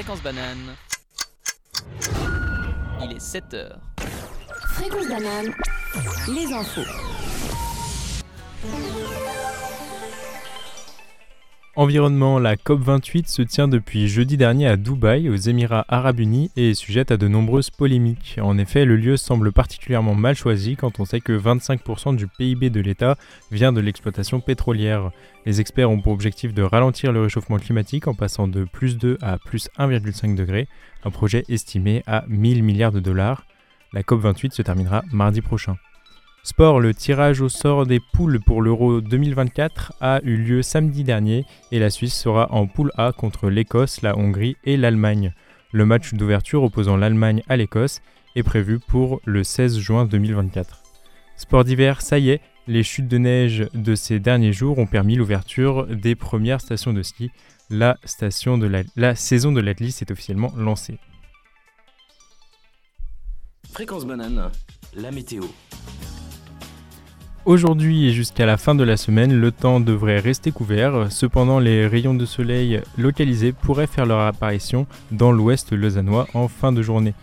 Fréquence banane. Il est 7 heures. Fréquence banane, les infos. Environnement, la COP28 se tient depuis jeudi dernier à Dubaï, aux Émirats arabes unis, et est sujette à de nombreuses polémiques. En effet, le lieu semble particulièrement mal choisi quand on sait que 25% du PIB de l'État vient de l'exploitation pétrolière. Les experts ont pour objectif de ralentir le réchauffement climatique en passant de plus 2 à plus 1,5 degré, un projet estimé à 1000 milliards de dollars. La COP28 se terminera mardi prochain. Sport, le tirage au sort des poules pour l'Euro 2024 a eu lieu samedi dernier et la Suisse sera en poule A contre l'Écosse, la Hongrie et l'Allemagne. Le match d'ouverture opposant l'Allemagne à l'Écosse est prévu pour le 16 juin 2024. Sport d'hiver, ça y est, les chutes de neige de ces derniers jours ont permis l'ouverture des premières stations de ski. La, saison de l'Atlas est officiellement lancée. Fréquence banane, la météo. Aujourd'hui et jusqu'à la fin de la semaine, le temps devrait rester couvert. Cependant, les rayons de soleil localisés pourraient faire leur apparition dans l'ouest lausannois en fin de journée.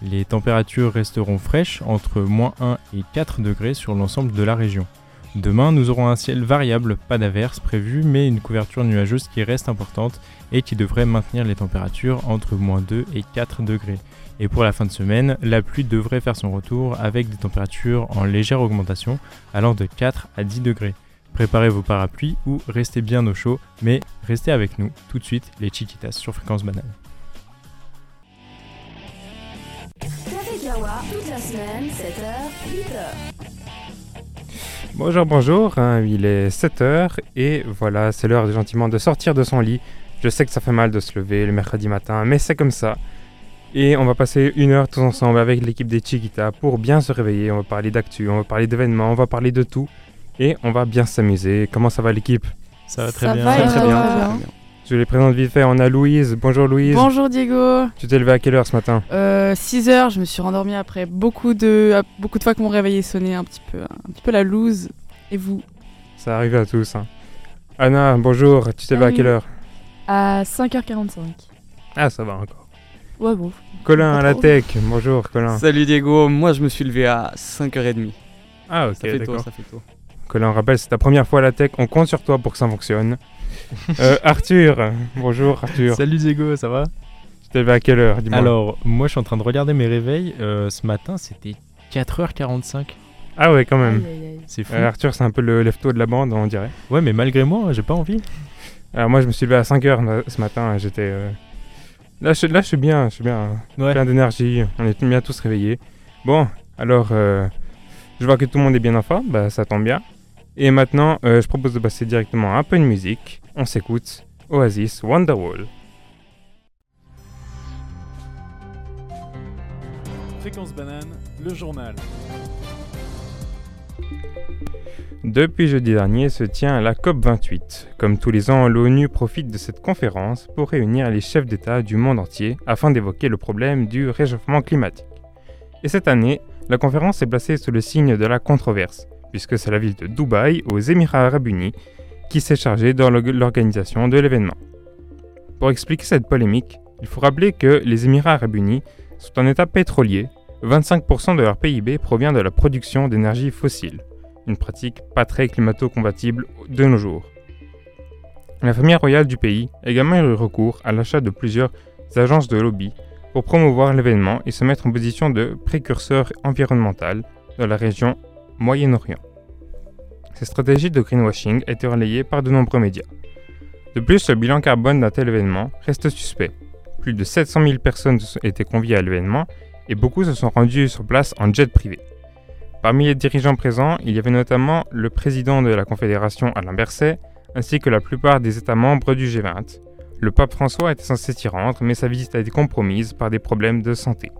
Les températures resteront fraîches entre moins 1 et 4 degrés sur l'ensemble de la région. Demain, nous aurons un ciel variable, pas d'averse prévu, mais une couverture nuageuse qui reste importante et qui devrait maintenir les températures entre moins 2 et 4 degrés. Et pour la fin de semaine, la pluie devrait faire son retour avec des températures en légère augmentation allant de 4 à 10 degrés. Préparez vos parapluies ou restez bien au chaud, mais restez avec nous tout de suite les Chiquitas sur fréquence banane. Café Kawa, toute la semaine, 7h, 8h. Bonjour, bonjour, hein, il est 7h et voilà, c'est l'heure gentiment de sortir de son lit. Je sais que ça fait mal de se lever le mercredi matin, mais c'est comme ça. Et on va passer une heure tous ensemble avec l'équipe des Chiquitas pour bien se réveiller. On va parler d'actu, on va parler d'événements, on va parler de tout. Et on va bien s'amuser. Comment ça va l'équipe? Ça va très Ça bien. va, Ça va très bien. bien. Je les présente vite fait. On a Louise. Bonjour Louise. Bonjour Diego. Tu t'es levé à quelle heure ce matin? Euh, 6 heures, je me suis rendormie après beaucoup de, beaucoup de fois que mon réveil sonnait un petit peu, un petit peu la loose. Et vous? Ça arrive à tous. hein. Anna, bonjour. Tu t'es levé à quelle heure? À 5h45. Ah, ça va encore. Ouais, bon. Colin à la tech. Bonjour Colin. Salut Diego, moi je me suis levé à 5h30. Ah, ok, ça fait tôt, d'accord. ça fait tôt. Colin, on rappelle, c'est ta première fois à la tech. On compte sur toi pour que ça fonctionne. Euh, Arthur. Bonjour Arthur. Salut Diego, ça va? Tu t'es levé à quelle heure Dis-moi? Alors, moi je suis en train de regarder mes réveils. Euh, ce matin, c'était 4h45. Ah ouais, quand même. Aïe, aïe, aïe. C'est fou. Euh, Arthur, c'est un peu le lève-tôt de la bande, on dirait. Ouais, mais malgré moi, j'ai pas envie. Alors moi, je me suis levé à 5h ce matin. J'étais... Là, je, là, je suis bien, je suis bien. Ouais. Plein d'énergie. On est bien tous réveillés. Bon, alors, euh, je vois que tout le monde est bien en forme. Bah, ça tombe bien. Et maintenant, euh, je propose de passer directement à un peu de musique. On s'écoute. Oasis Wonderwall. Fréquence banane, le journal. Depuis jeudi dernier se tient la COP28. Comme tous les ans, l'ONU profite de cette conférence pour réunir les chefs d'État du monde entier afin d'évoquer le problème du réchauffement climatique. Et cette année, la conférence est placée sous le signe de la controverse, puisque c'est la ville de Dubaï, aux Émirats arabes unis, qui s'est chargée dans l'org- l'organisation de l'événement. Pour expliquer cette polémique, il faut rappeler que les Émirats arabes unis sont un État pétrolier, 25% de leur PIB provient de la production d'énergie fossile une pratique pas très climato-compatible de nos jours. La famille royale du pays a également eu recours à l'achat de plusieurs agences de lobby pour promouvoir l'événement et se mettre en position de précurseur environnemental dans la région Moyen-Orient. Cette stratégie de greenwashing a été relayée par de nombreux médias. De plus, le bilan carbone d'un tel événement reste suspect. Plus de 700 000 personnes étaient conviées à l'événement et beaucoup se sont rendus sur place en jet privé. Parmi les dirigeants présents, il y avait notamment le président de la Confédération Alain Berset, ainsi que la plupart des États membres du G20. Le pape François était censé s'y rendre, mais sa visite a été compromise par des problèmes de santé.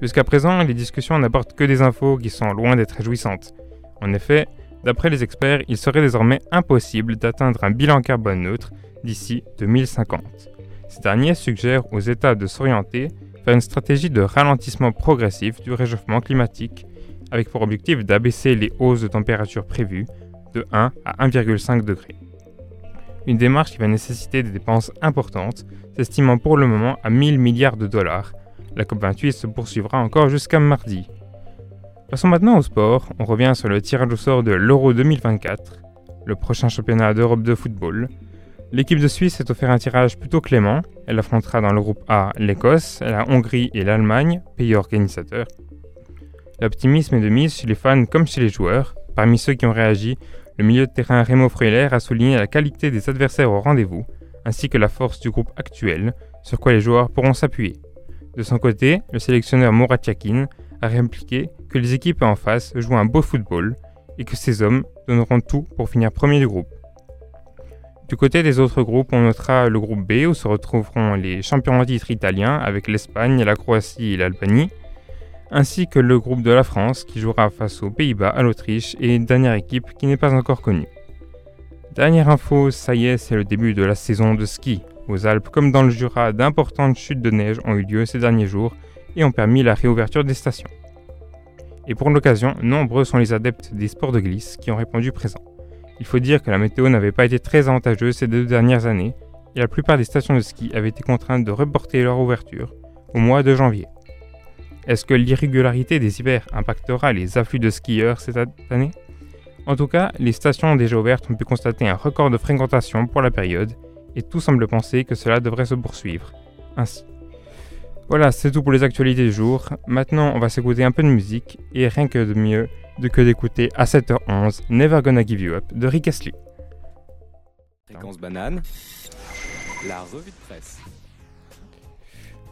Jusqu'à présent, les discussions n'apportent que des infos qui sont loin d'être réjouissantes. En effet, d'après les experts, il serait désormais impossible d'atteindre un bilan carbone neutre d'ici 2050. Ces derniers suggèrent aux États de s'orienter une stratégie de ralentissement progressif du réchauffement climatique avec pour objectif d'abaisser les hausses de température prévues de 1 à 1,5 degré. une démarche qui va nécessiter des dépenses importantes, s'estimant pour le moment à 1000 milliards de dollars. La COP28 se poursuivra encore jusqu'à mardi. Passons maintenant au sport. On revient sur le tirage au sort de l'Euro 2024, le prochain championnat d'Europe de football. L'équipe de Suisse s'est offert un tirage plutôt clément. Elle affrontera dans le groupe A l'Écosse, la Hongrie et l'Allemagne, pays organisateurs. L'optimisme est de mise chez les fans comme chez les joueurs. Parmi ceux qui ont réagi, le milieu de terrain Remo Freuler a souligné la qualité des adversaires au rendez-vous, ainsi que la force du groupe actuel, sur quoi les joueurs pourront s'appuyer. De son côté, le sélectionneur Murat Yakin a réimpliqué que les équipes en face jouent un beau football et que ces hommes donneront tout pour finir premier du groupe. Du côté des autres groupes, on notera le groupe B où se retrouveront les champions en titre italiens avec l'Espagne, la Croatie et l'Albanie, ainsi que le groupe de la France qui jouera face aux Pays-Bas, à l'Autriche et dernière équipe qui n'est pas encore connue. Dernière info, ça y est, c'est le début de la saison de ski. Aux Alpes comme dans le Jura, d'importantes chutes de neige ont eu lieu ces derniers jours et ont permis la réouverture des stations. Et pour l'occasion, nombreux sont les adeptes des sports de glisse qui ont répondu présent. Il faut dire que la météo n'avait pas été très avantageuse ces deux dernières années et la plupart des stations de ski avaient été contraintes de reporter leur ouverture au mois de janvier. Est-ce que l'irrégularité des hivers impactera les afflux de skieurs cette année? En tout cas, les stations déjà ouvertes ont pu constater un record de fréquentation pour la période et tout semble penser que cela devrait se poursuivre ainsi. Voilà, c'est tout pour les actualités du jour. Maintenant, on va s'écouter un peu de musique et rien que de mieux que d'écouter à 7h11 Never Gonna Give You Up de Rick Astley. Fréquence banane, la revue de presse.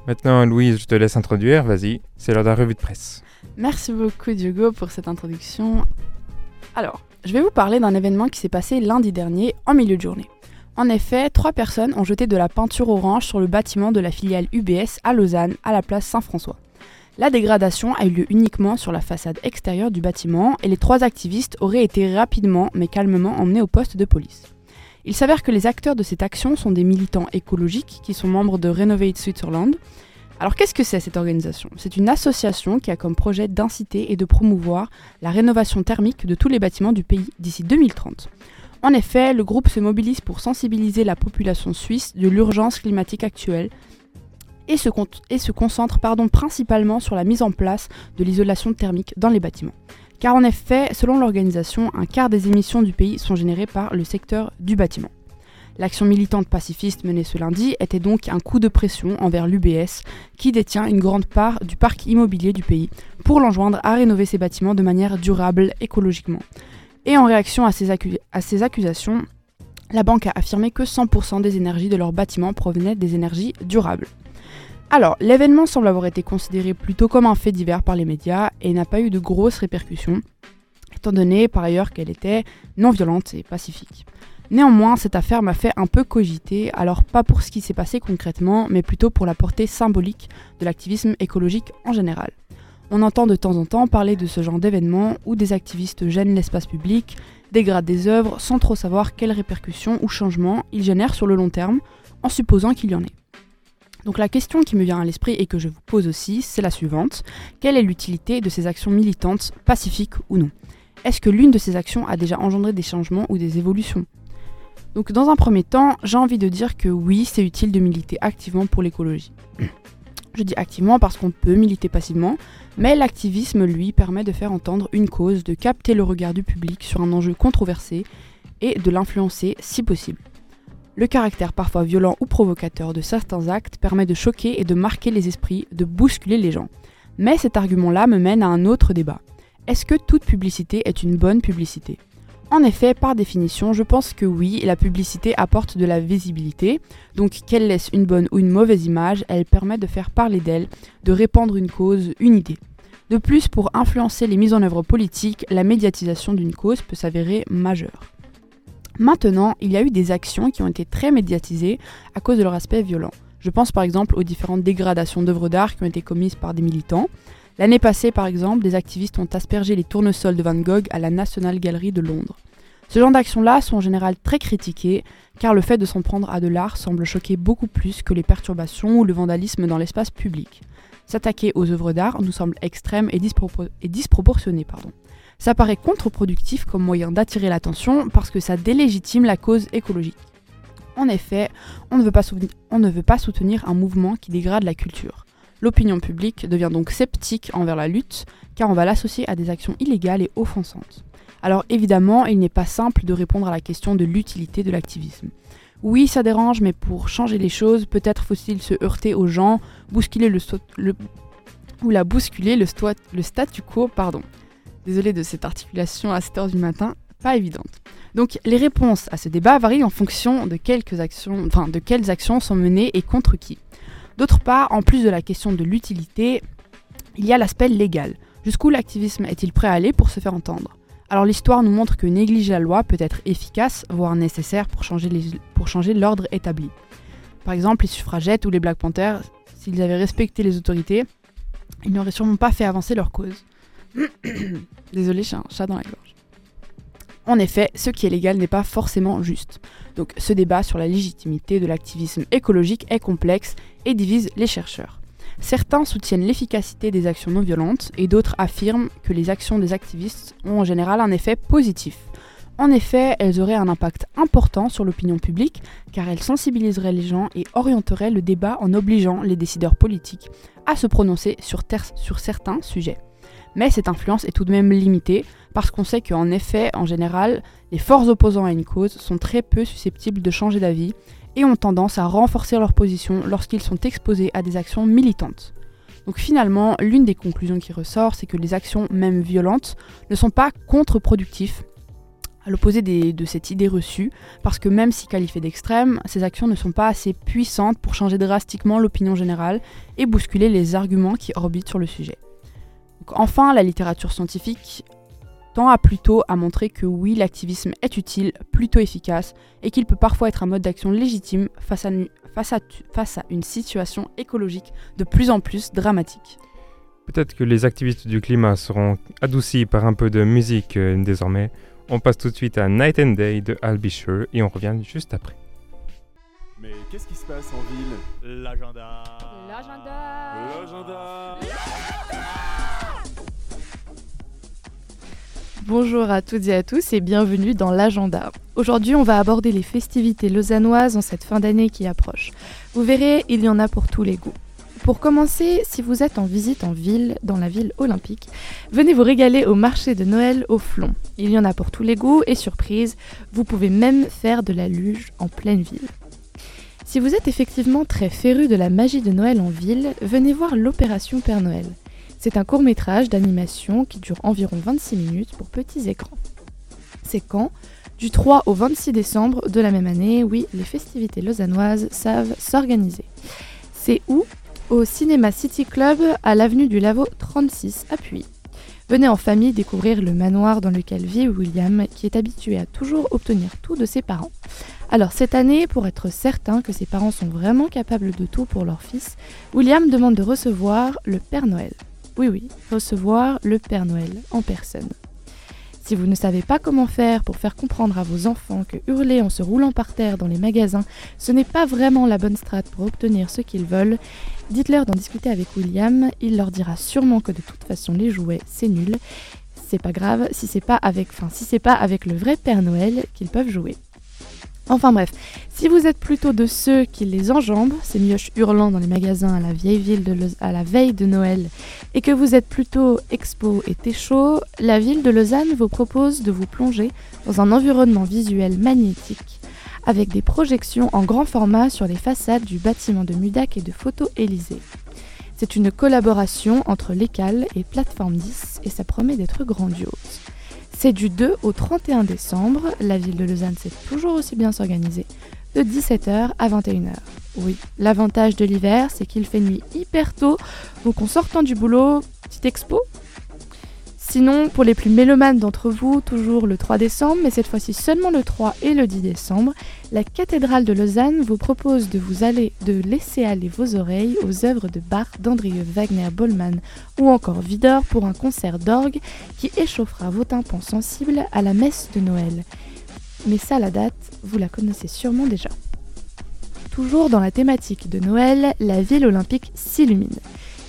Maintenant, Louise, je te laisse introduire. Vas-y, c'est l'heure de la revue de presse. Merci beaucoup Diogo pour cette introduction. Alors, je vais vous parler d'un événement qui s'est passé lundi dernier en milieu de journée. En effet, trois personnes ont jeté de la peinture orange sur le bâtiment de la filiale UBS à Lausanne, à la place Saint-François. La dégradation a eu lieu uniquement sur la façade extérieure du bâtiment et les trois activistes auraient été rapidement mais calmement emmenés au poste de police. Il s'avère que les acteurs de cette action sont des militants écologiques qui sont membres de Renovate Switzerland. Alors qu'est-ce que c'est cette organisation? C'est une association qui a comme projet d'inciter et de promouvoir la rénovation thermique de tous les bâtiments du pays d'ici 2030. En effet, le groupe se mobilise pour sensibiliser la population suisse de l'urgence climatique actuelle et se, concentre pardon, principalement sur la mise en place de l'isolation thermique dans les bâtiments. Car en effet, selon l'organisation, un quart des émissions du pays sont générées par le secteur du bâtiment. L'action militante pacifiste menée ce lundi était donc un coup de pression envers l'UBS, qui détient une grande part du parc immobilier du pays, pour l'enjoindre à rénover ses bâtiments de manière durable écologiquement. Et en réaction à ces, à ces accusations, la banque a affirmé que 100% des énergies de leurs bâtiments provenaient des énergies durables. Alors, l'événement semble avoir été considéré plutôt comme un fait divers par les médias et n'a pas eu de grosses répercussions, étant donné par ailleurs qu'elle était non violente et pacifique. Néanmoins, cette affaire m'a fait un peu cogiter, alors pas pour ce qui s'est passé concrètement, mais plutôt pour la portée symbolique de l'activisme écologique en général. On entend de temps en temps parler de ce genre d'événements où des activistes gênent l'espace public, dégradent des œuvres sans trop savoir quelles répercussions ou changements ils génèrent sur le long terme, en supposant qu'il y en ait. Donc la question qui me vient à l'esprit et que je vous pose aussi, c'est la suivante. Quelle est l'utilité de ces actions militantes, pacifiques ou non? Est-ce que l'une de ces actions a déjà engendré des changements ou des évolutions? Donc dans un premier temps, j'ai envie de dire que oui, c'est utile de militer activement pour l'écologie. Je dis activement parce qu'on peut militer passivement, mais l'activisme, lui, permet de faire entendre une cause, de capter le regard du public sur un enjeu controversé et de l'influencer si possible. Le caractère parfois violent ou provocateur de certains actes permet de choquer et de marquer les esprits, de bousculer les gens. Mais cet argument-là me mène à un autre débat. Est-ce que toute publicité est une bonne publicité? En effet, par définition, je pense que oui, la publicité apporte de la visibilité, donc qu'elle laisse une bonne ou une mauvaise image, elle permet de faire parler d'elle, de répandre une cause, une idée. De plus, pour influencer les mises en œuvre politiques, la médiatisation d'une cause peut s'avérer majeure. Maintenant, il y a eu des actions qui ont été très médiatisées à cause de leur aspect violent. Je pense par exemple aux différentes dégradations d'œuvres d'art qui ont été commises par des militants. L'année passée, par exemple, des activistes ont aspergé les tournesols de Van Gogh à la National Gallery de Londres. Ce genre d'actions-là sont en général très critiquées, car le fait de s'en prendre à de l'art semble choquer beaucoup plus que les perturbations ou le vandalisme dans l'espace public. S'attaquer aux œuvres d'art nous semble extrême et, disproportionné. Pardon. Ça paraît contre-productif comme moyen d'attirer l'attention parce que ça délégitime la cause écologique. En effet, on ne veut pas, soutenir un mouvement qui dégrade la culture. L'opinion publique devient donc sceptique envers la lutte, car on va l'associer à des actions illégales et offensantes. Alors évidemment, il n'est pas simple de répondre à la question de l'utilité de l'activisme. Oui, ça dérange, mais pour changer les choses, peut-être faut-il se heurter aux gens, bousculer le, le- ou la bousculer le, le statu quo, pardon. Désolé de cette articulation à 7h du matin, pas évidente. Donc les réponses à ce débat varient en fonction de, quelles actions sont menées et contre qui. D'autre part, en plus de la question de l'utilité, il y a l'aspect légal. Jusqu'où l'activisme est-il prêt à aller pour se faire entendre? Alors l'histoire nous montre que négliger la loi peut être efficace, voire nécessaire pour changer l'ordre établi. Par exemple, les suffragettes ou les Black Panthers, s'ils avaient respecté les autorités, ils n'auraient sûrement pas fait avancer leur cause. Désolé, j'ai un chat dans la gorge. En effet, ce qui est légal n'est pas forcément juste. Donc ce débat sur la légitimité de l'activisme écologique est complexe et divise les chercheurs. Certains soutiennent l'efficacité des actions non violentes et d'autres affirment que les actions des activistes ont en général un effet positif. En effet, elles auraient un impact important sur l'opinion publique car elles sensibiliseraient les gens et orienteraient le débat en obligeant les décideurs politiques à se prononcer sur, sur certains sujets. Mais cette influence est tout de même limitée parce qu'on sait qu'en effet, en général, les forces opposant à une cause sont très peu susceptibles de changer d'avis et ont tendance à renforcer leur position lorsqu'ils sont exposés à des actions militantes. Donc finalement, l'une des conclusions qui ressort, c'est que les actions, même violentes, ne sont pas contre-productives, à l'opposé de cette idée reçue, parce que même si qualifiées d'extrêmes, ces actions ne sont pas assez puissantes pour changer drastiquement l'opinion générale et bousculer les arguments qui orbitent sur le sujet. Donc enfin, la littérature scientifique tend à plutôt à montrer que oui, l'activisme est utile, plutôt efficace, et qu'il peut parfois être un mode d'action légitime face à, nu- face, à, tu- face à une situation écologique de plus en plus dramatique. Peut-être que les activistes du climat seront adoucis par un peu de musique euh, désormais. On passe tout de suite à Night and Day de Al Bisher et on revient juste après. Mais qu'est-ce qui se passe en ville? L'agenda. L'agenda L'agenda. Bonjour à toutes et à tous et bienvenue dans l'agenda. Aujourd'hui, on va aborder les festivités lausannoises en cette fin d'année qui approche. Vous verrez, il y en a pour tous les goûts. Pour commencer, si vous êtes en visite en ville, dans la ville olympique, venez vous régaler au marché de Noël au Flon. Il y en a pour tous les goûts et surprise, vous pouvez même faire de la luge en pleine ville. Si vous êtes effectivement très féru de la magie de Noël en ville, venez voir l'opération Père Noël. C'est un court métrage d'animation qui dure environ 26 minutes pour petits écrans. C'est quand? Du 3 au 26 décembre de la même année, oui, les festivités lausannoises savent s'organiser. C'est où? Au Cinéma City Club à l'avenue du Lavaux 36 à Puy. Venez en famille découvrir le manoir dans lequel vit William, qui est habitué à toujours obtenir tout de ses parents. Alors cette année, pour être certain que ses parents sont vraiment capables de tout pour leur fils, William demande de recevoir le Père Noël. Oui, oui, recevoir le Père Noël en personne. Si vous ne savez pas comment faire pour faire comprendre à vos enfants que hurler en se roulant par terre dans les magasins, ce n'est pas vraiment la bonne strate pour obtenir ce qu'ils veulent, dites-leur d'en discuter avec William, il leur dira sûrement que de toute façon les jouets c'est nul. C'est pas grave si c'est pas avec si c'est pas avec le vrai Père Noël qu'ils peuvent jouer. Enfin bref, si vous êtes plutôt de ceux qui les enjambent, ces mioches hurlant dans les magasins à la vieille ville de à la veille de Noël, et que vous êtes plutôt expo et chaud, la ville de Lausanne vous propose de vous plonger dans un environnement visuel magnétique, avec des projections en grand format sur les façades du bâtiment de Mudac et de Photo Élysée. C'est une collaboration entre l'ECAL et Plateforme 10 et ça promet d'être grandiose. C'est du 2 au 31 décembre. La ville de Lausanne sait toujours aussi bien s'organiser, de 17h à 21h. Oui, l'avantage de l'hiver, c'est qu'il fait nuit hyper tôt, donc en sortant du boulot, petite expo. Sinon, pour les plus mélomanes d'entre vous, toujours le 3 décembre, mais cette fois-ci seulement le 3 et le 10 décembre, la cathédrale de Lausanne vous propose de vous aller, de laisser aller vos oreilles aux œuvres de Bach, d'Andrieu Wagner, Bollmann ou encore Widor pour un concert d'orgue qui échauffera vos tympans sensibles à la messe de Noël. Mais ça, la date, vous la connaissez sûrement déjà. Toujours dans la thématique de Noël, la ville olympique s'illumine.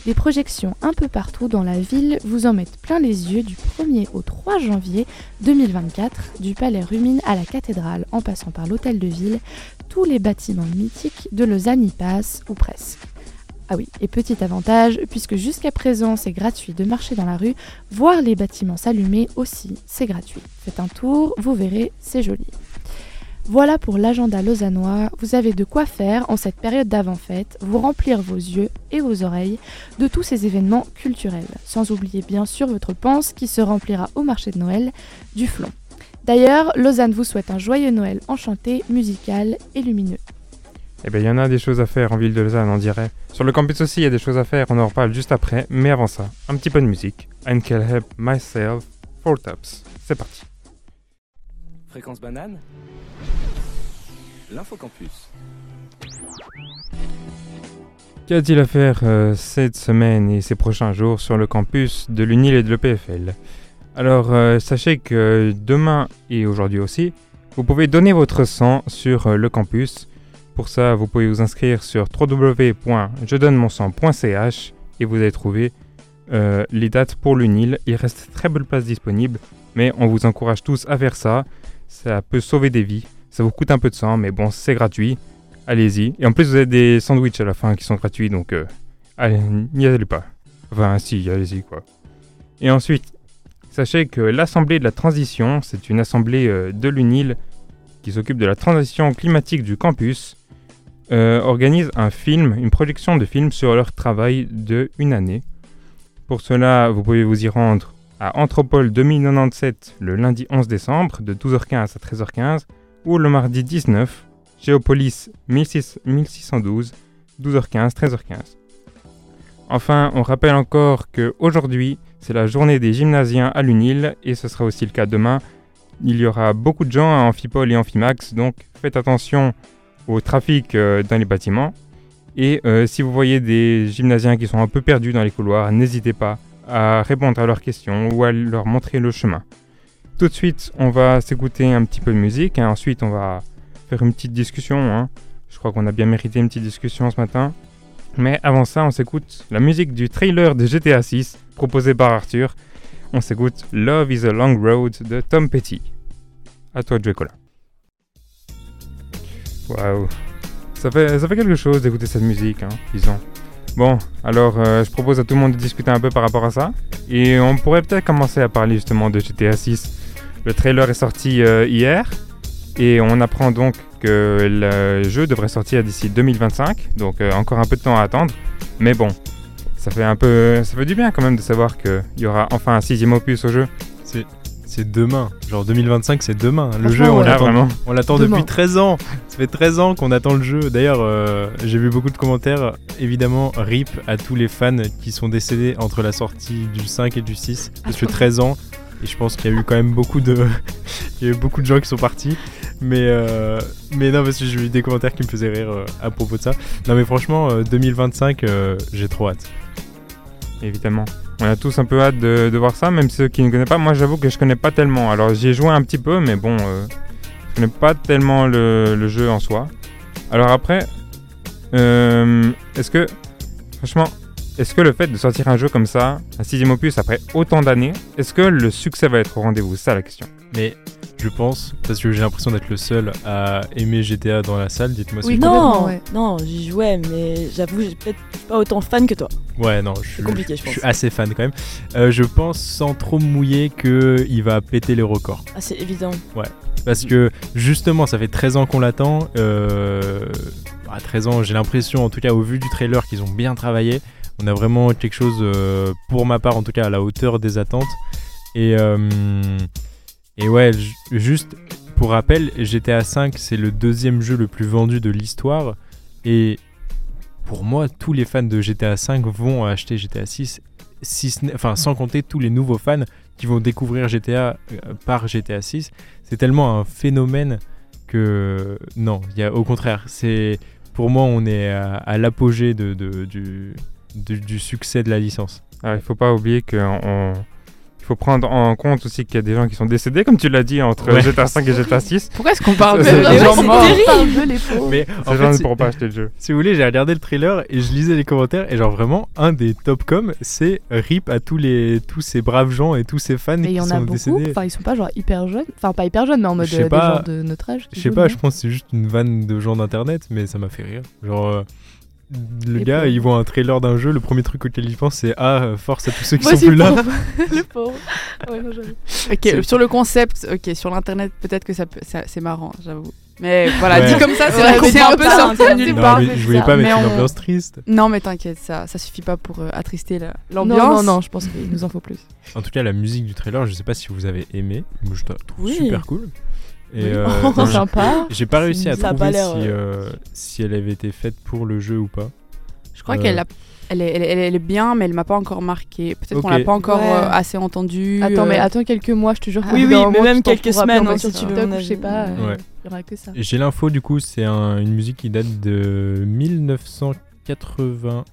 Des projections un peu partout dans la ville vous en mettent plein les yeux du 1er au 3 janvier 2024, du palais Rumine à la cathédrale en passant par l'hôtel de ville. tous les bâtiments mythiques de Lausanne y passent, ou presque. Ah oui, et petit avantage, puisque jusqu'à présent c'est gratuit de marcher dans la rue, voir les bâtiments s'allumer aussi, c'est gratuit. Faites un tour, vous verrez, c'est joli. Voilà pour l'agenda lausannois, vous avez de quoi faire en cette période d'avant-fête, vous remplir vos yeux et vos oreilles de tous ces événements culturels, sans oublier bien sûr votre panse qui se remplira au marché de Noël du flon. D'ailleurs, Lausanne vous souhaite un joyeux Noël enchanté, musical et lumineux. Eh bien, il y en a des choses à faire en ville de Lausanne, on dirait. Sur le campus aussi, il y a des choses à faire, on en reparle juste après. Mais avant ça, un petit peu de musique. Can help myself, Four Tops. C'est parti. Fréquence banane L'infocampus. Qu'a-t-il à faire euh, cette semaine et ces prochains jours sur le campus de l'UNIL et de l'EPFL Alors, euh, sachez que demain et aujourd'hui aussi, vous pouvez donner votre sang sur euh, le campus. Pour ça, vous pouvez vous inscrire sur www.jedonnemonsang.ch et vous allez trouver les dates pour l'UNIL. Il reste très peu de places disponibles, mais on vous encourage tous à faire ça. Ça peut sauver des vies. Ça vous coûte un peu de sang, mais bon, c'est gratuit. Allez-y. Et en plus, vous avez des sandwichs à la fin qui sont gratuits, donc euh, allez, n'y allez pas. Enfin, si, allez-y, quoi. Et ensuite, sachez que l'Assemblée de la Transition, c'est une assemblée euh, de l'UNIL qui s'occupe de la transition climatique du campus, euh, organise un film, une projection de film sur leur travail de une année. Pour cela, vous pouvez vous y rendre à Anthropole 2097 le lundi 11 décembre de 12h15 à 13h15 ou le mardi 19 Géopolis 16 1612 12h15 13h15. Enfin, on rappelle encore que aujourd'hui, c'est la journée des gymnasiens à l'UNIL et ce sera aussi le cas demain. Il y aura beaucoup de gens à Amphipol et Amphimax, donc faites attention au trafic euh, dans les bâtiments. Et euh, si vous voyez des gymnasiens qui sont un peu perdus dans les couloirs, n'hésitez pas à répondre à leurs questions ou à leur montrer le chemin. Tout de suite, on va s'écouter un petit peu de musique. hein. Ensuite, on va faire une petite discussion. hein. Je crois qu'on a bien mérité une petite discussion ce matin. Mais avant ça, on s'écoute la musique du trailer de GTA 6 proposé par Arthur. On s'écoute Love is a Long Road de Tom Petty. À toi Colin. Waouh. Ça fait, ça fait quelque chose d'écouter cette musique, hein, disons. Bon, alors euh, je propose à tout le monde de discuter un peu par rapport à ça. Et on pourrait peut-être commencer à parler justement de GTA 6. Le trailer est sorti euh, hier. Et on apprend donc que le jeu devrait sortir d'ici 2025. Donc euh, encore un peu de temps à attendre. Mais bon, ça fait un peu. Ça fait du bien quand même de savoir qu'il y aura enfin un sixième opus au jeu. C'est demain. Genre 2025, c'est demain. Le jeu, on ouais. L'attend vraiment. On l'attend depuis 13 ans. Ça fait 13 ans qu'on attend le jeu. D'ailleurs, euh, j'ai vu beaucoup de commentaires. Évidemment, RIP à tous les fans qui sont décédés entre la sortie du 5 et du 6. Parce que 13 ans. Et je pense qu'il y a eu quand même beaucoup de, il y a eu beaucoup de gens qui sont partis. Mais, euh, mais non, parce que j'ai eu des commentaires qui me faisaient rire euh, à propos de ça. Non, mais franchement, euh, 2025, euh, j'ai trop hâte. Évidemment. On a tous un peu hâte de, voir ça, même ceux qui ne connaissent pas. Moi, j'avoue que je connais pas tellement. Alors, j'y ai joué un petit peu, mais bon, euh, je connais pas tellement le, le jeu en soi. Alors après, euh, est-ce que, franchement, est-ce que le fait de sortir un jeu comme ça, un sixième opus après autant d'années, est-ce que le succès va être au rendez-vous? C'est ça la question. Mais je pense, parce que j'ai l'impression d'être le seul à aimer GTA dans la salle, dites-moi si Oui, vous- complètement, Non, ouais. non, j'y jouais, mais j'avoue, j'ai peut-être je suis pas autant fan que toi. Ouais, non, je suis, C'est compliqué, je je suis pense. assez fan quand même. Euh, je pense, sans trop me mouiller, qu'il va péter les records. Ah, c'est évident. Parce que justement, ça fait 13 ans qu'on l'attend. Euh, à 13 ans, j'ai l'impression, en tout cas au vu du trailer, qu'ils ont bien travaillé. On a vraiment quelque chose, euh, pour ma part en tout cas, à la hauteur des attentes. Et, euh, et ouais, ju- juste pour rappel, GTA V, c'est le deuxième jeu le plus vendu de l'histoire. Et pour moi, tous les fans de GTA V vont acheter GTA 6, si ce n'est- enfin, sans compter tous les nouveaux fans qui vont découvrir GTA euh, par GTA 6. C'est tellement un phénomène que non, y a, au contraire, c'est pour moi on est à, l'apogée de, du, succès de la licence. Alors, il faut pas oublier qu'il faut prendre en compte aussi qu'il y a des gens qui sont décédés, comme tu l'as dit, entre Ouais. GTA 5 et GTA 6. Pourquoi est-ce qu'on parle de c'est gens morts les. Mais en Ces fait, gens ne si- pourront pas acheter le jeu. Si vous voulez, j'ai regardé le trailer et je lisais les commentaires et genre vraiment un des top com, c'est rip à tous les tous ces braves gens et tous ces fans Mais il qui y en sont a beaucoup. décédés. Enfin, ils sont pas genre hyper jeunes. Enfin, pas hyper jeunes, mais en mode euh, des gens de notre âge. Je sais pas, je pense que c'est juste une vanne de gens d'internet, mais ça m'a fait rire. Genre euh, le gars, il voit un trailer d'un jeu, le premier truc auquel il pense c'est ah force à tous ceux qui Moi sont plus là. pauvre. le pauvre. Ouais, non. Ok, sur le concept, ok, sur l'internet, peut-être que ça peut- ça- c'est marrant, j'avoue. Mais voilà, Ouais. dit comme ça, c'est Ouais, mais un peu hein, sorti de nulle part. mais je voulais pas mettre Mais une on- ambiance triste. Non, mais t'inquiète, ça, ça suffit pas pour euh, attrister la- Non, l'ambiance. non, non, je pense qu'il nous en faut plus. En tout cas, la musique du trailer, je sais pas si vous avez aimé, moi je la trouve Oui. super cool. Et Oui. euh, sympa. j'ai pas réussi à Ça trouver si, euh, si elle avait été faite pour le jeu ou pas. Je crois Euh. qu'elle a- elle est, elle, est, elle est bien, mais elle m'a pas encore marqué. Peut-être qu'on Ok. l'a pas encore Ouais. euh, assez entendu. Attends, mais euh, attends quelques mois, je te jure. Ah. Oui, oui, mais même quelques semaines, hein, sur si tu veux, TikTok je sais pas. euh, Ouais. Il y aura que ça. Et J'ai l'info du coup, c'est un- une musique qui date de 1980.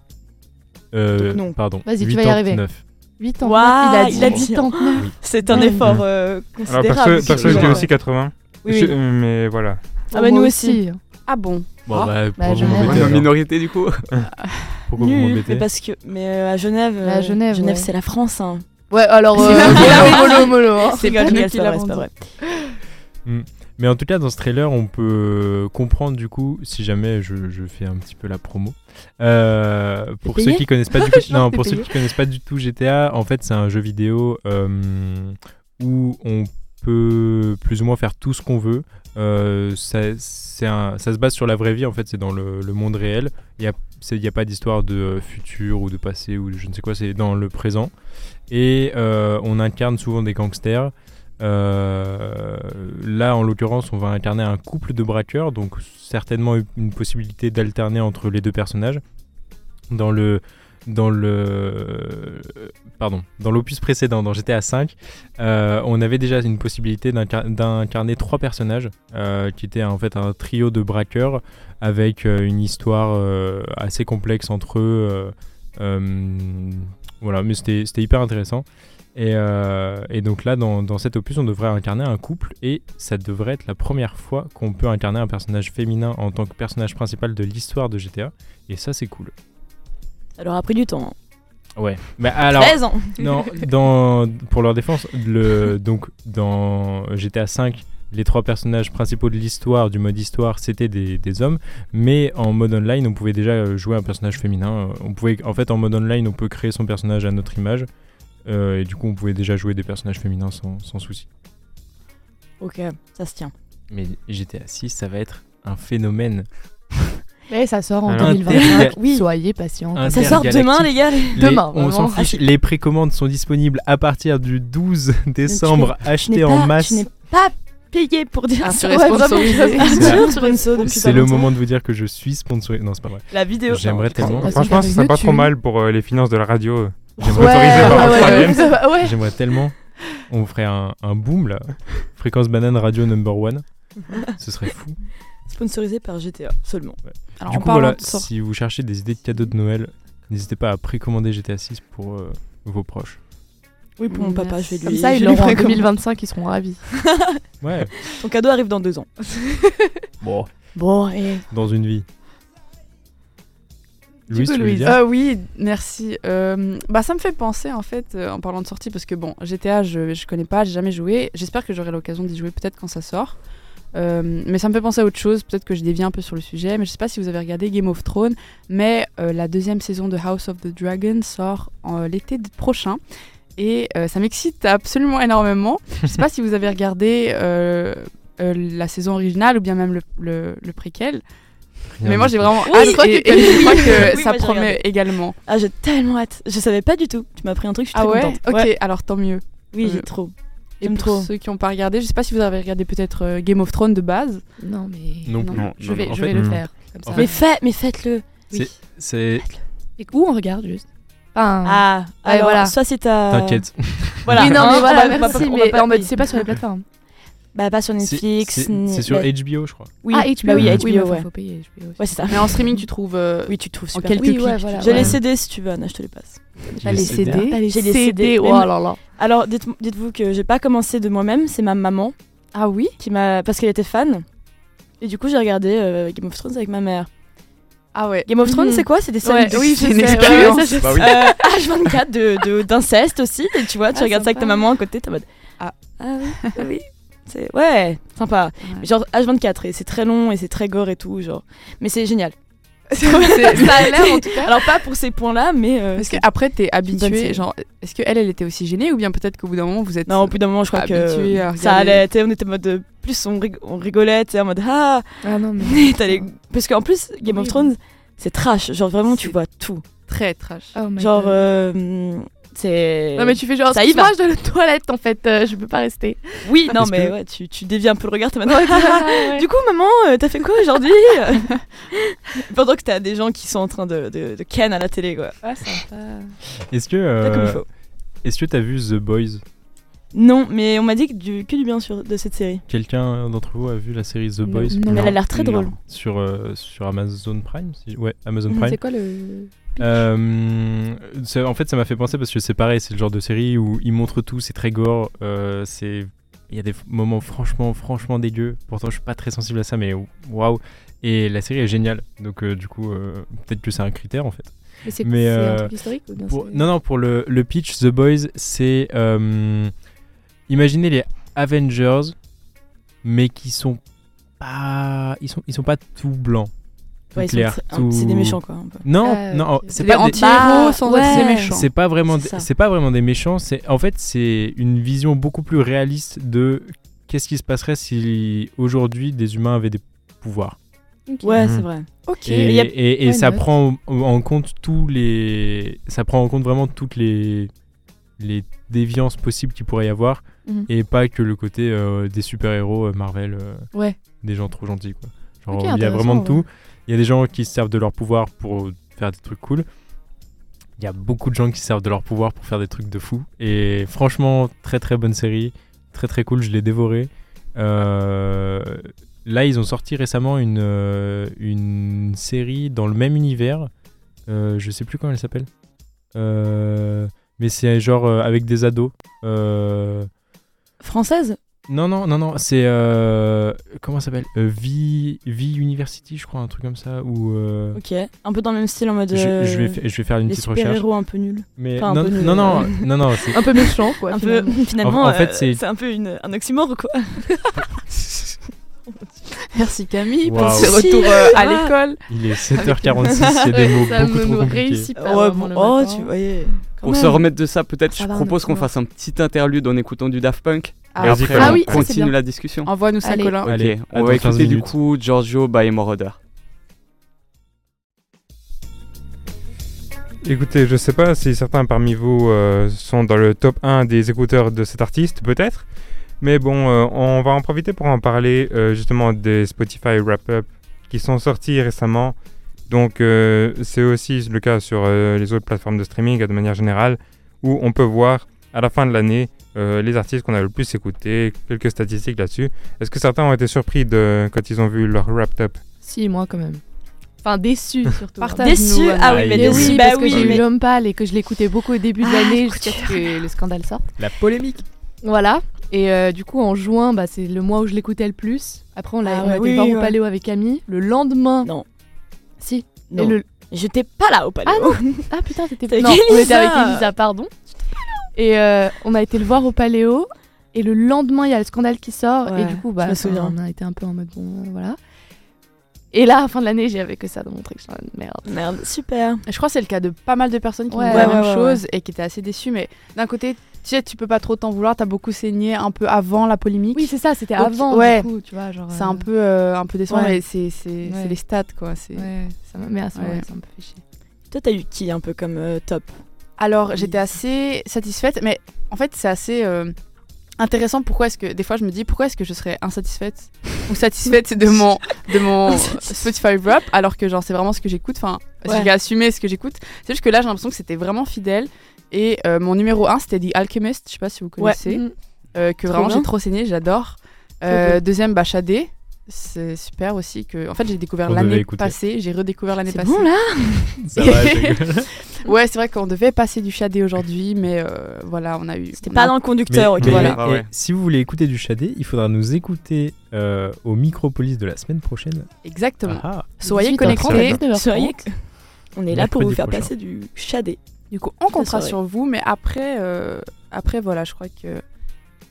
Euh, Donc non. Pardon. Vas-y, tu vas y arriver. 89. 8 ans. Waouh, il a dit il a dit- 89. C'est un effort euh, Alors considérable. perso, perso je dis aussi 80. Oui, Je- oui. mais voilà. Ah bah, Moi nous aussi. Ah bon Bon, Ah. bah, pourquoi je vous m'embêtez On est en alors minorité du coup. Pourquoi vous Nul, m'embêtez mais parce que mais euh, à Genève, Mais à euh, Genève, ouais. c'est la France. Hein. Ouais, alors. C'est euh, mollo, mollo, hein. C'est pas nous qui c'est pas vrai, l'avons c'est pas dit. vrai. Mais en tout cas, dans ce trailer, on peut comprendre du coup, si jamais je, je fais un petit peu la promo. Euh, pour ceux qui connaissent pas du tout, non, pour ceux qui connaissent pas du tout GTA, en fait, c'est un jeu vidéo euh, où on plus ou moins faire tout ce qu'on veut. Euh, ça, un- ça se base sur la vraie vie, en fait, c'est dans le, monde réel. Il n'y a, a pas d'histoire de euh, futur ou de passé ou je ne sais quoi, c'est dans le présent. Et euh, on incarne souvent des gangsters. Là, en l'occurrence, on va incarner un couple de braqueurs, donc certainement une possibilité d'alterner entre les deux personnages. Dans le dans le pardon dans l'opus précédent dans GTA V euh, on avait déjà une possibilité d'incar- d'incarner trois personnages euh, qui étaient en fait un trio de braqueurs avec euh, une histoire assez complexe entre eux voilà mais c'était hyper intéressant et, et donc là, dans, dans cet opus, on devrait incarner un couple et ça devrait être la première fois qu'on peut incarner un personnage féminin en tant que personnage principal de l'histoire de GTA. Et ça, c'est cool. Ça leur a pris du temps. hein. Ouais. Mais alors, 13 ans. non, dans, pour leur défense, le, donc dans GTA V, les trois personnages principaux de l'histoire, du mode histoire, c'était des, des hommes. Mais en mode online, on pouvait déjà jouer un personnage féminin. On pouvait, en fait, en mode online, on peut créer son personnage à notre image. Euh, et du coup, on pouvait déjà jouer des personnages féminins sans, sans souci. Ok, ça se tient. Mais GTA 6, ça va être un phénomène. Mais ça sort en Alors, 2025. oui. Soyez patients. Ça sort demain, les gars. Les- Demain, on s'en fiche. Les précommandes sont disponibles à partir du 12 décembre, achetées en masse. Je n'ai pas payé pour dire Ah, ça. c'est Ouais, C'est le moment de vous dire que je suis sponsorisé. Non, c'est pas vrai. La vidéo. J'aimerais tellement. Franchement, ce serait pas trop mal pour euh, les finances de la radio. J'aimerais ça ouais. J'aimerais tellement. On ferait un, un boom là. Fréquence banane radio number one. Ce serait fou. Sponsorisé par GTA seulement. Alors, du coup, voilà, sort- si vous cherchez des idées de cadeaux de Noël, n'hésitez pas à précommander GTA 6 pour euh, vos proches. Oui, pour mon papa, je vais lui. Comme ça, ils l'auront en précommande. 2025, ils seront ravis. Ouais. Ton cadeau arrive dans deux ans. bon, Bon, et. dans une vie. Louise, coup, Louise. dire Euh, oui, merci. Euh, bah, ça me fait penser en fait, euh, en parlant de sortie, parce que bon, GTA, je, je connais pas, j'ai jamais joué. J'espère que j'aurai l'occasion d'y jouer peut-être quand ça sort. Euh, mais ça me fait penser à autre chose, peut-être que je dévie un peu sur le sujet, mais je sais pas si vous avez regardé Game of Thrones, mais euh, la deuxième saison de House of the Dragon sort en, euh, l'été prochain. Et euh, ça m'excite absolument énormément. Je sais pas si vous avez regardé euh, euh, la saison originale ou bien même le, le, le préquel. Rien mais moi j'ai vraiment Oui, hâte je crois et, je crois que Oui, ça j'ai promet regardé. également. Ah, j'ai tellement hâte. Je savais pas du tout. Tu m'as pris un truc, je suis Ah très ouais? contente. Ok, alors tant mieux. Oui, Euh, trop. Et J'aime pour trop. ceux qui n'ont pas regardé, je sais pas si vous avez regardé peut-être euh, Game of Thrones de base. Non, mais. Non Non. plus. Non, Je non, vais, non. je en vais fait, le faire. Comme En ça. Mais fait, mais faites-le. Oui. C'est. Et où on regarde juste? Enfin, Ah, Ouais, alors, voilà. soit c'est ta. T'inquiète. Voilà. oui, non, Hein, mais on voilà, va- on va merci, pas- on va mais pas en mode, c'est pas sur les plateformes. Bah, pas sur Netflix. C'est sur bah, HBO, je crois. Oui, Ah, HBO. bah oui, HBO, enfin, ouais. faut payer HBO. Ouais, c'est ça. Mais en streaming, tu trouves. euh, Oui, tu trouves En super. quelques Oui, clics. ouais, voilà. J'ai ouais. les CD si tu veux, Anna, je te les passe. T'as les CD. J'ai les CD. CD. Oh là là. Alors, dites- dites-vous que j'ai pas commencé de moi-même, c'est ma maman Ah oui? qui m'a. parce qu'elle était fan. Et du coup, j'ai regardé euh, Game of Thrones avec ma mère. Ah ouais. Game of Thrones, Mhm. c'est quoi? C'est des scènes Ouais, de- oui, je c'est une expérience. ouais, ça, je Bah sais. oui. Euh, H24 de- de- d'inceste aussi. Et tu vois, tu Ah, regardes ça avec ta maman à côté, t'es en mode. Ah. Ah oui, ah oui. C'est ouais, sympa. Genre H24 et c'est très long et c'est très gore et tout, genre. Mais c'est génial. C'est- ça a l'air en tout cas. Alors pas pour ces points-là, mais. euh, Parce c'est- qu'après, t'es habitué. Genre, est-ce qu'elle, elle était aussi gênée ou bien peut-être qu'au bout d'un moment, vous êtes. Non, au bout d'un moment, je crois habitué que à ça allait. On était en mode. euh, Plus on, rig- on rigolait, en mode ah. Ah non, mais. Les- Parce qu'en plus, Game of Oui. Thrones, c'est trash. Genre vraiment, tu vois tout. très trash. Oh Genre, euh, c'est. Non, mais tu fais genre, Ça y moi va. je dois aller aux toilettes en fait, euh, je peux pas rester. Oui, non, Est-ce mais que- ouais, tu, tu dévies un peu le regard, t'es mode, Ouais, Ah, ouais. Du coup, maman, euh, t'as fait quoi aujourd'hui? Pendant que t'as des gens qui sont en train de, de, de ken à la télé, quoi. Ah, sympa. Est-ce que euh, est-ce que t'as vu The Boys? Non, mais on m'a dit que du, que du bien sur, de cette série. Quelqu'un d'entre vous a vu la série The Non. Boys? Non. Mais elle a l'air très Non. drôle. sur euh, sur Amazon Prime si- Ouais, Amazon Mhm, Prime. C'est quoi le. Euh, en fait, ça m'a fait penser parce que c'est pareil, c'est le genre de série où ils montrent tout, c'est très gore, euh, c'est il y a des moments franchement franchement dégueux. Pourtant, je suis pas très sensible à ça, mais waouh. Et la série est géniale, donc euh, du coup, peut-être que c'est un critère en fait. Mais c'est un truc historique ou bien Pour- non, non, pour le, le pitch, The Boys, c'est imaginez les Avengers, mais qui sont pas, ils sont, ils sont pas tout blancs, Ouais, tout- C'est des méchants, quoi. un peu. Non, Ah, non, c'est pas des- anti-héros Bah, sans ouais. être des méchants. c'est pas vraiment, C'est pas vraiment des méchants. C'est en fait c'est une vision beaucoup plus réaliste de qu'est-ce qui se passerait si aujourd'hui des humains avaient des pouvoirs. Ouais, Mhm. c'est vrai. Ok. Et, y a- et- et ça prend en, compte tous les, ça prend en compte vraiment toutes les les déviances possibles qu'il pourrait y avoir Mhm. et pas que le côté euh, des super héros Marvel, euh, Ouais. des gens trop gentils quoi. Genre il y a vraiment de ouais. tout. Il y a des gens qui se servent de leur pouvoir pour faire des trucs cool. Il y a beaucoup de gens qui se servent de leur pouvoir pour faire des trucs de fou. Et franchement, très très bonne série. Très très cool, je l'ai dévoré. Euh, là, ils ont sorti récemment une, euh, une série dans le même univers. Euh, je sais plus comment elle s'appelle. Euh, mais c'est genre avec des ados. Française? Non, non, non, non, c'est. euh, comment ça s'appelle? Euh, V, V University, je crois, un truc comme ça. Ou. euh, Ok. Un peu dans le même style, en mode. je, je vais, euh, je vais faire une les petite recherche. un peu. Mais Enfin, un non, peu nul, non, non, euh. non, non, c'est- Un peu méchant quoi. un peu, finalement. finalement, En- en fait, euh, c'est- c'est un peu une, un oxymore, quoi. Merci Camille pour ce retour euh, à l'école. il est 7h46, il y a des mots ça beaucoup ne trop compliqués. réussit pas. Bon, le oh, matin. tu voyais. Pour se remettre de ça, peut-être je propose qu'on fasse un petit interlude en écoutant du Daft Punk. Ah, et Vas-y, après. Ah on oui, continue la discussion. Envoie-nous ça, Allez. Colin. Allez, on attends va 15 écouter du coup Giorgio by Moroder. Écoutez, je sais pas si certains parmi vous euh, sont dans le top 1 des écouteurs de cet artiste, peut-être. Mais bon, euh, on va en profiter pour en parler euh, justement des Spotify Wrap-Up qui sont sortis récemment. Donc euh, c'est aussi le cas sur euh, les autres plateformes de streaming de manière générale, où on peut voir à la fin de l'année euh, les artistes qu'on a le plus écoutés, quelques statistiques là-dessus. Est-ce que certains ont été surpris de, quand ils ont vu leur Wrapped-Up Si, moi quand même. Enfin, déçu surtout. Partage. Déçu. Ah oui, mais Mais déçu, oui, bah parce que oui. j'ai eu mais- l'homme pâle et que je l'écoutais beaucoup au début de Ah, l'année jusqu'à ce que le scandale sorte. La polémique. Voilà. Et euh, du coup, en juin, bah, c'est le mois où je l'écoutais le plus. Après, on, l'a- Ah on a ouais, été oui, voir ouais. au Paléo avec Camille. Le lendemain. Non. Si. Non. Et le... J'étais pas là au palais. Ah Ah putain, t'étais C'était Non, avec on était avec Elisa, pardon. Et euh, on a été le voir au Paléo. Et le lendemain, il y a le scandale qui sort. Ouais, et du coup, bah, je me souviens. enfin, on a été un peu en mode bon, voilà. Et là, à la fin de l'année, j'avais que ça dans mon truc. Je suis en mode, merde. Merde, super. Je crois que c'est le cas de pas mal de personnes qui Ouais. ont dit la Ouais, même ouais, ouais, chose et qui étaient assez déçues. Mais d'un côté, tu sais, tu peux pas trop t'en vouloir. T'as beaucoup saigné un peu avant la polémique. Oui, c'est ça, c'était Donc, avant. ouais. Du coup, tu vois, genre. c'est euh, un peu, euh, un peu décevant, Ouais. mais c'est c'est- Ouais. c'est les stats quoi. c'est- Ouais, ça m'a mais à ce Ouais. moment-là, ça me fait chier. Toi, t'as eu qui un peu comme euh, top? Alors j'étais assez satisfaite, mais en fait c'est assez euh, intéressant. Pourquoi est-ce que des fois je me dis pourquoi est-ce que je serais insatisfaite ou satisfaite de mon de mon Spotify Wrap alors que genre c'est vraiment ce que j'écoute. Enfin, Ouais. j'ai assumé ce que j'écoute. C'est juste que là j'ai l'impression que c'était vraiment fidèle. Et euh, mon numéro 1 c'était The Alchemist, je sais pas si vous connaissez, Mhm. euh, que vraiment j'ai trop saigné, j'adore. Euh, deuxième, bah, Shadé. C'est super aussi que. En fait, j'ai découvert l'année passée. J'ai redécouvert l'année C'est passée. bon là Ça va. Ouais, c'est vrai qu'on devait passer du Shadé aujourd'hui, mais euh, voilà, on a eu. C'était pas a- dans le conducteur, Mais- ok. mais- Voilà. Ah ouais. Si vous voulez écouter du Shadé, il faudra nous écouter euh, au Micropolis de la semaine prochaine. Exactement. Ah, Soyez 18h30 connectés. à 19h30. Soyez On est là pour vous faire prochain. passer du shadé. Du coup, on comptera sur vous, mais après, euh, après voilà, je crois que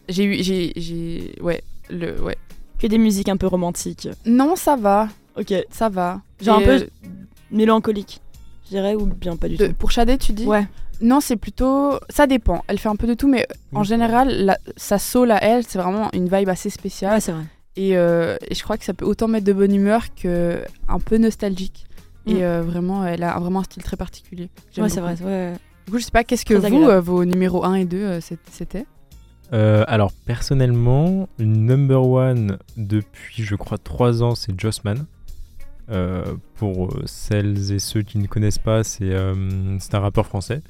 j'ai eu, j'ai, j'ai, ouais, le, ouais. Que des musiques un peu romantiques. Non, ça va, Ok. ça va. Genre Et, un peu euh, mélancolique, je dirais, ou bien pas du de- tout? pour Shadé, tu dis? Ouais. Non, c'est plutôt, ça dépend. Elle fait un peu de tout, mais en général, la, sa soul à elle, c'est vraiment une vibe assez spéciale. Ouais, c'est vrai. Et, euh, et je crois que ça peut autant mettre de bonne humeur que un peu nostalgique. Mm. Et euh, vraiment, elle a vraiment un style très particulier. Ouais, c'est vrai. ouais. Du coup, je sais pas, qu'est-ce que Très vous, euh, vos numéros 1 et 2, euh, c'était? Euh, alors personnellement, une number one depuis je crois 3 ans, c'est Jossman. Euh, pour celles et ceux qui ne connaissent pas, c'est euh, c'est un rappeur français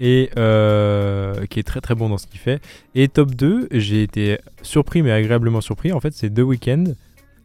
et euh, qui est très très bon dans ce qu'il fait. Et top 2, j'ai été surpris mais agréablement surpris. En fait, c'est The Weeknd.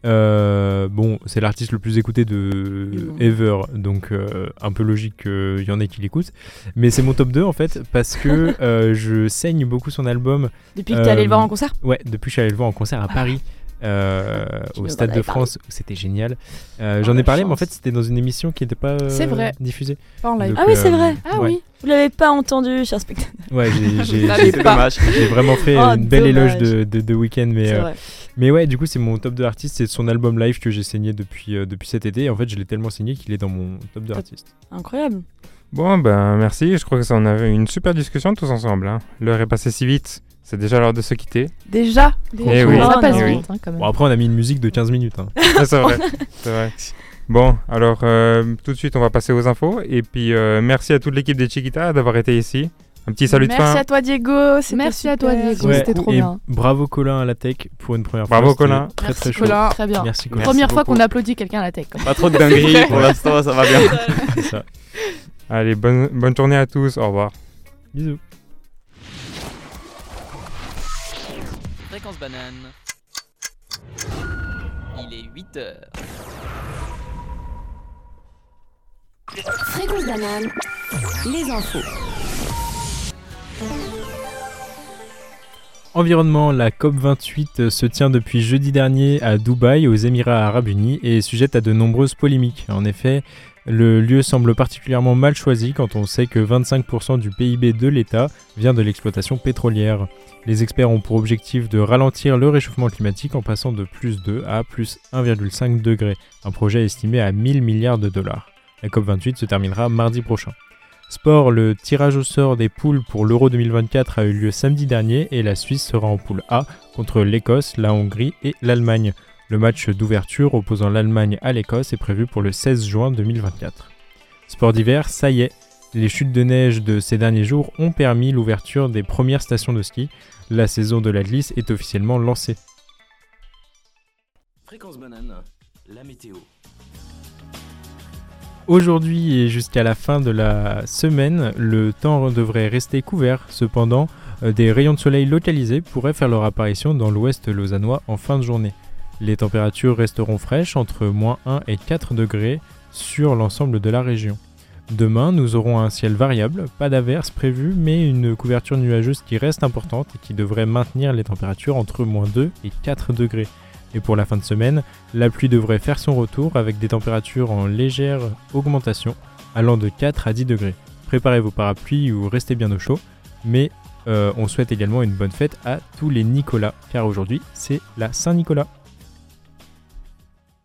Euh, bon, c'est l'artiste le plus écouté de ever, donc euh, un peu logique qu'il y en ait qui l'écoutent. Mais c'est mon top 2 en fait parce que euh, je saigne beaucoup son album Depuis que t'es allé le voir en concert Ouais, depuis que je suis allé le voir en concert à Paris. euh, Tu au Stade de France, où c'était génial. Oh, J'en ai parlé, mais en fait, c'était dans une émission qui n'était pas C'est vrai. diffusée. Pas en live. Donc, Ah oui, c'est vrai. Ah ouais. oui. Vous l'avez pas entendu, cher spectateur. Ouais, j'ai- vraiment fait Oh, une belle dommage. éloge de, de, de Weeknd, mais. Mais ouais, du coup, c'est mon top 2 artiste, c'est son album live que j'ai saigné depuis, euh, depuis cet été. Et en fait, je l'ai tellement saigné qu'il est dans mon top 2 Top. artistes. Incroyable. Bon, ben merci. Je crois que ça, on avait une super discussion tous ensemble. hein. L'heure est passée si vite. C'est déjà l'heure de se quitter. Déjà Eh oui. Ça passe vite, hein, quand même. Bon, après, on a mis une musique de 15 minutes. hein. Ah, c'est vrai. c'est vrai. Bon, alors euh, tout de suite, on va passer aux infos. Et puis, euh, merci à toute l'équipe des Chiquita d'avoir été ici. Un petit salut de Merci fin. à toi, Diego. Merci à toi. Diego. c'était trop et bien. bravo Colin à la tech pour une première Bravo, fois. c'était Colin. Très Merci, très chaud. Colin. Très bien. Merci Colin. Première fois qu'on applaudit quelqu'un à la tech. Pas trop de dingueries pour l'instant, ça va bien. Ça. Allez, bonne, bonne journée à tous. Au revoir. Bisous. Fréquence banane. Il est 8 heures. Fréquence banane, les infos. Environnement, la COP28 se tient depuis jeudi dernier à Dubaï, aux Émirats arabes unis, et est sujette à de nombreuses polémiques. En effet, le lieu semble particulièrement mal choisi quand on sait que 25% du PIB de l'État vient de l'exploitation pétrolière. Les experts ont pour objectif de ralentir le réchauffement climatique en passant de plus 2 à plus 1,5 degré, un projet estimé à 1000 milliards de dollars. La COP28 se terminera mardi prochain. Sport, le tirage au sort des poules pour l'Euro 2024 a eu lieu samedi dernier et la Suisse sera en poule A contre l'Écosse, la Hongrie et l'Allemagne. Le match d'ouverture opposant l'Allemagne à l'Écosse est prévu pour le 16 juin 2024. Sport d'hiver, ça y est, les chutes de neige de ces derniers jours ont permis l'ouverture des premières stations de ski. La saison de la glisse est officiellement lancée. Aujourd'hui et jusqu'à la fin de la semaine, le temps devrait rester couvert. Cependant, euh, des rayons de soleil localisés pourraient faire leur apparition dans l'ouest lausannois en fin de journée. Les températures resteront fraîches entre moins 1 et 4 degrés sur l'ensemble de la région. Demain, nous aurons un ciel variable, pas d'averse prévue, mais une couverture nuageuse qui reste importante et qui devrait maintenir les températures entre moins 2 et 4 degrés. Et pour la fin de semaine, la pluie devrait faire son retour avec des températures en légère augmentation allant de 4 à 10 degrés. Préparez vos parapluies ou restez bien au chaud, mais euh, on souhaite également une bonne fête à tous les Nicolas, car aujourd'hui c'est la Saint-Nicolas.